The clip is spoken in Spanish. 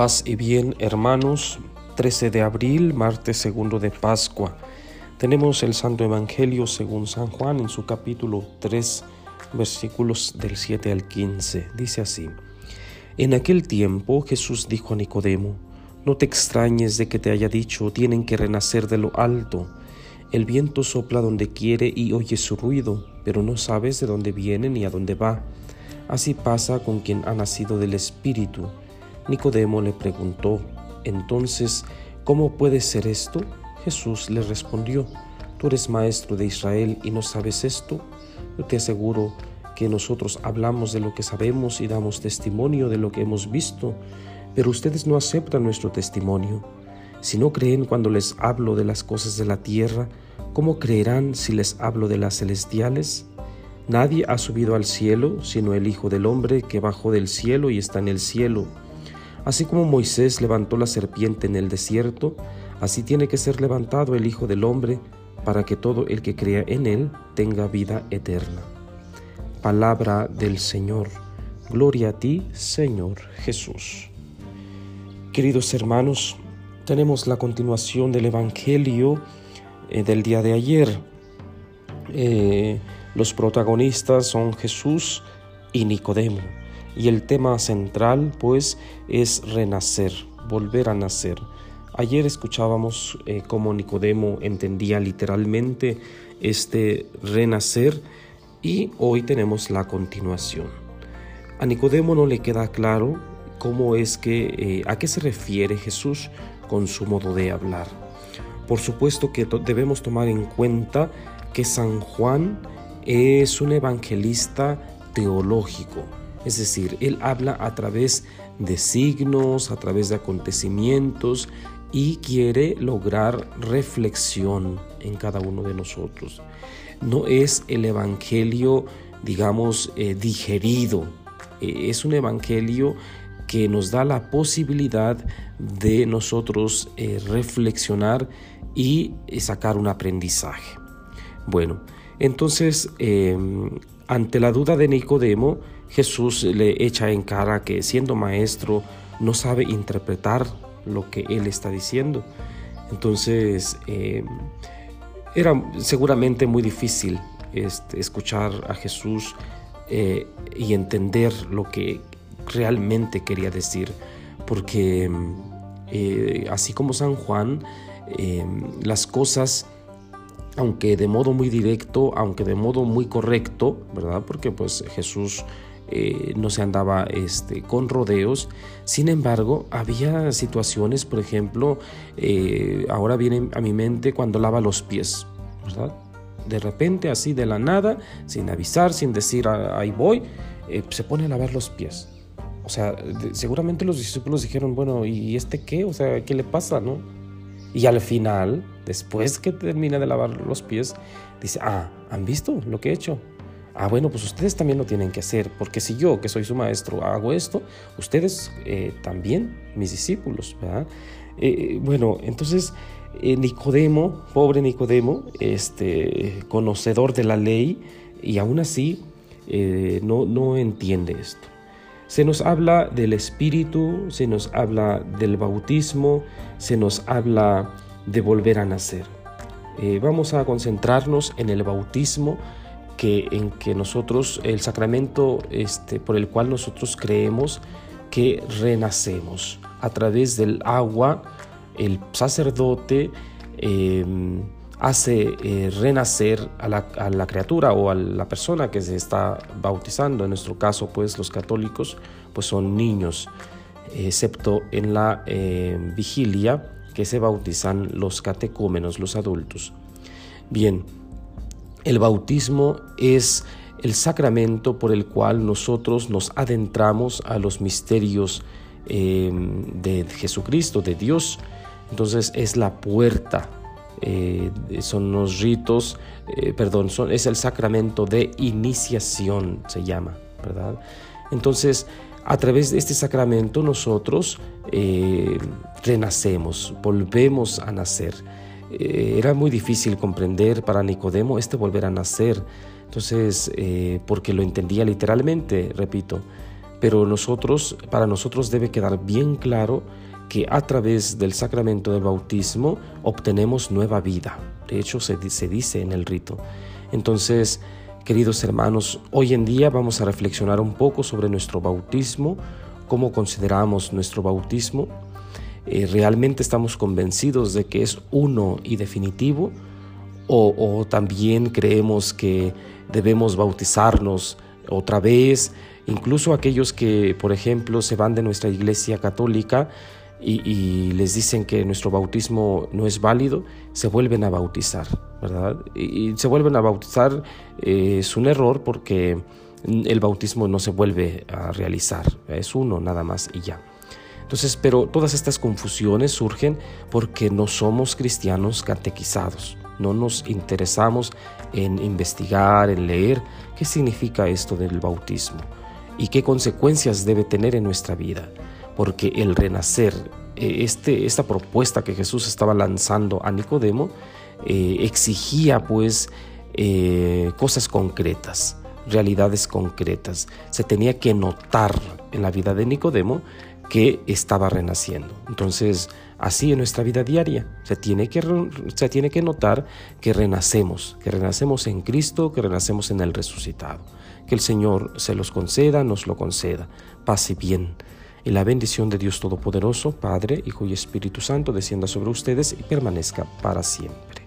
Paz y bien, hermanos. 13 de abril, martes segundo de Pascua. Tenemos el Santo Evangelio según San Juan en su capítulo 3, versículos del 7 al 15. Dice así: En aquel tiempo Jesús dijo a Nicodemo: No te extrañes de que te haya dicho, tienen que renacer de lo alto. El viento sopla donde quiere y oye su ruido, pero no sabes de dónde viene ni a dónde va. Así pasa con quien ha nacido del Espíritu. Nicodemo le preguntó, entonces, ¿cómo puede ser esto? Jesús le respondió, tú eres maestro de Israel y no sabes esto. Yo te aseguro que nosotros hablamos de lo que sabemos y damos testimonio de lo que hemos visto, pero ustedes no aceptan nuestro testimonio. Si no creen cuando les hablo de las cosas de la tierra, ¿cómo creerán si les hablo de las celestiales? Nadie ha subido al cielo sino el Hijo del Hombre que bajó del cielo y está en el cielo. Así como Moisés levantó la serpiente en el desierto, así tiene que ser levantado el Hijo del Hombre para que todo el que crea en él tenga vida eterna. Palabra del Señor. Gloria a ti, Señor Jesús. Queridos hermanos, tenemos la continuación del Evangelio eh, del día de ayer. Eh, los protagonistas son Jesús y Nicodemo. Y el tema central pues es renacer, volver a nacer. Ayer escuchábamos eh, cómo Nicodemo entendía literalmente este renacer y hoy tenemos la continuación. A Nicodemo no le queda claro cómo es que, eh, a qué se refiere Jesús con su modo de hablar. Por supuesto que debemos tomar en cuenta que San Juan es un evangelista teológico, es decir, él habla a través de signos, a través de acontecimientos y quiere lograr reflexión en cada uno de nosotros. No es el evangelio, digamos, eh, digerido, eh, es un evangelio que nos da la posibilidad de nosotros eh, reflexionar y sacar un aprendizaje. Bueno, entonces, ante la duda de Nicodemo, Jesús le echa en cara que siendo maestro no sabe interpretar lo que él está diciendo. Entonces, em, era seguramente muy difícil este, escuchar a Jesús eh, y entender lo que realmente quería decir, porque eh, así como San Juan, las cosas aunque de modo muy directo, aunque de modo muy correcto, ¿verdad? Porque pues Jesús eh, no se andaba este, con rodeos. Sin embargo, había situaciones, por ejemplo, eh, ahora viene a mi mente cuando lava los pies, ¿verdad? De repente, así de la nada, sin avisar, sin decir ah, ahí voy, eh, se pone a lavar los pies. O sea, seguramente los discípulos dijeron, bueno, ¿y este qué? O sea, ¿qué le pasa, no? Y al final, después que termina de lavar los pies, dice, ah, ¿han visto lo que he hecho? Ah, bueno, pues ustedes también lo tienen que hacer, porque si yo, que soy su maestro, hago esto, ustedes eh, también, mis discípulos, ¿verdad? Eh, bueno, entonces eh, Nicodemo, pobre Nicodemo, este, conocedor de la ley, y aún así no, no entiende esto. Se nos habla del Espíritu, se nos habla del bautismo, se nos habla de volver a nacer. Eh, vamos a concentrarnos en el bautismo, que, en que nosotros, el sacramento este, por el cual nosotros creemos que renacemos. A través del agua, el sacerdote em, hace eh, renacer a la, criatura o a la persona que se está bautizando. En nuestro caso, pues los católicos pues son niños, excepto en la eh, vigilia que se bautizan los catecúmenos, los adultos. Bien, el bautismo es el sacramento por el cual nosotros nos adentramos a los misterios eh, de Jesucristo, de Dios. Entonces es la puerta eh, son los ritos, eh, perdón, es el sacramento de iniciación, se llama, ¿verdad? Entonces, a través de este sacramento nosotros eh, renacemos, volvemos a nacer. Era muy difícil comprender para Nicodemo este volver a nacer, entonces, porque lo entendía literalmente, repito, pero nosotros, para nosotros debe quedar bien claro que a través del sacramento del bautismo obtenemos nueva vida. De hecho, se, se dice en el rito. Entonces, queridos hermanos, hoy en día vamos a reflexionar un poco sobre nuestro bautismo, cómo consideramos nuestro bautismo. Eh, ¿Realmente estamos convencidos de que es uno y definitivo? O, también creemos que debemos bautizarnos otra vez? Incluso aquellos que, por ejemplo, se van de nuestra iglesia católica y, les dicen que nuestro bautismo no es válido, se vuelven a bautizar, ¿verdad? Y, se vuelven a bautizar, eh, es un error porque el bautismo no se vuelve a realizar, es uno nada más y ya. Entonces, pero todas estas confusiones surgen porque no somos cristianos catequizados, no nos interesamos en investigar, en leer qué significa esto del bautismo y qué consecuencias debe tener en nuestra vida porque el renacer, eh, este, esta propuesta que Jesús estaba lanzando a Nicodemo, eh, exigía pues eh, cosas concretas, realidades concretas. Se tenía que notar en la vida de Nicodemo que estaba renaciendo. Entonces, así en nuestra vida diaria, se tiene, que, se tiene que notar que renacemos, que renacemos en Cristo, que renacemos en el resucitado. Que el Señor se los conceda, nos lo conceda. Paz y bien. Y la bendición de Dios Todopoderoso, Padre, Hijo y Espíritu Santo, descienda sobre ustedes y permanezca para siempre.